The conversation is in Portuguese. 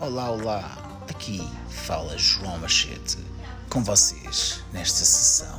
Olá, olá, aqui fala João Machete com vocês nesta sessão.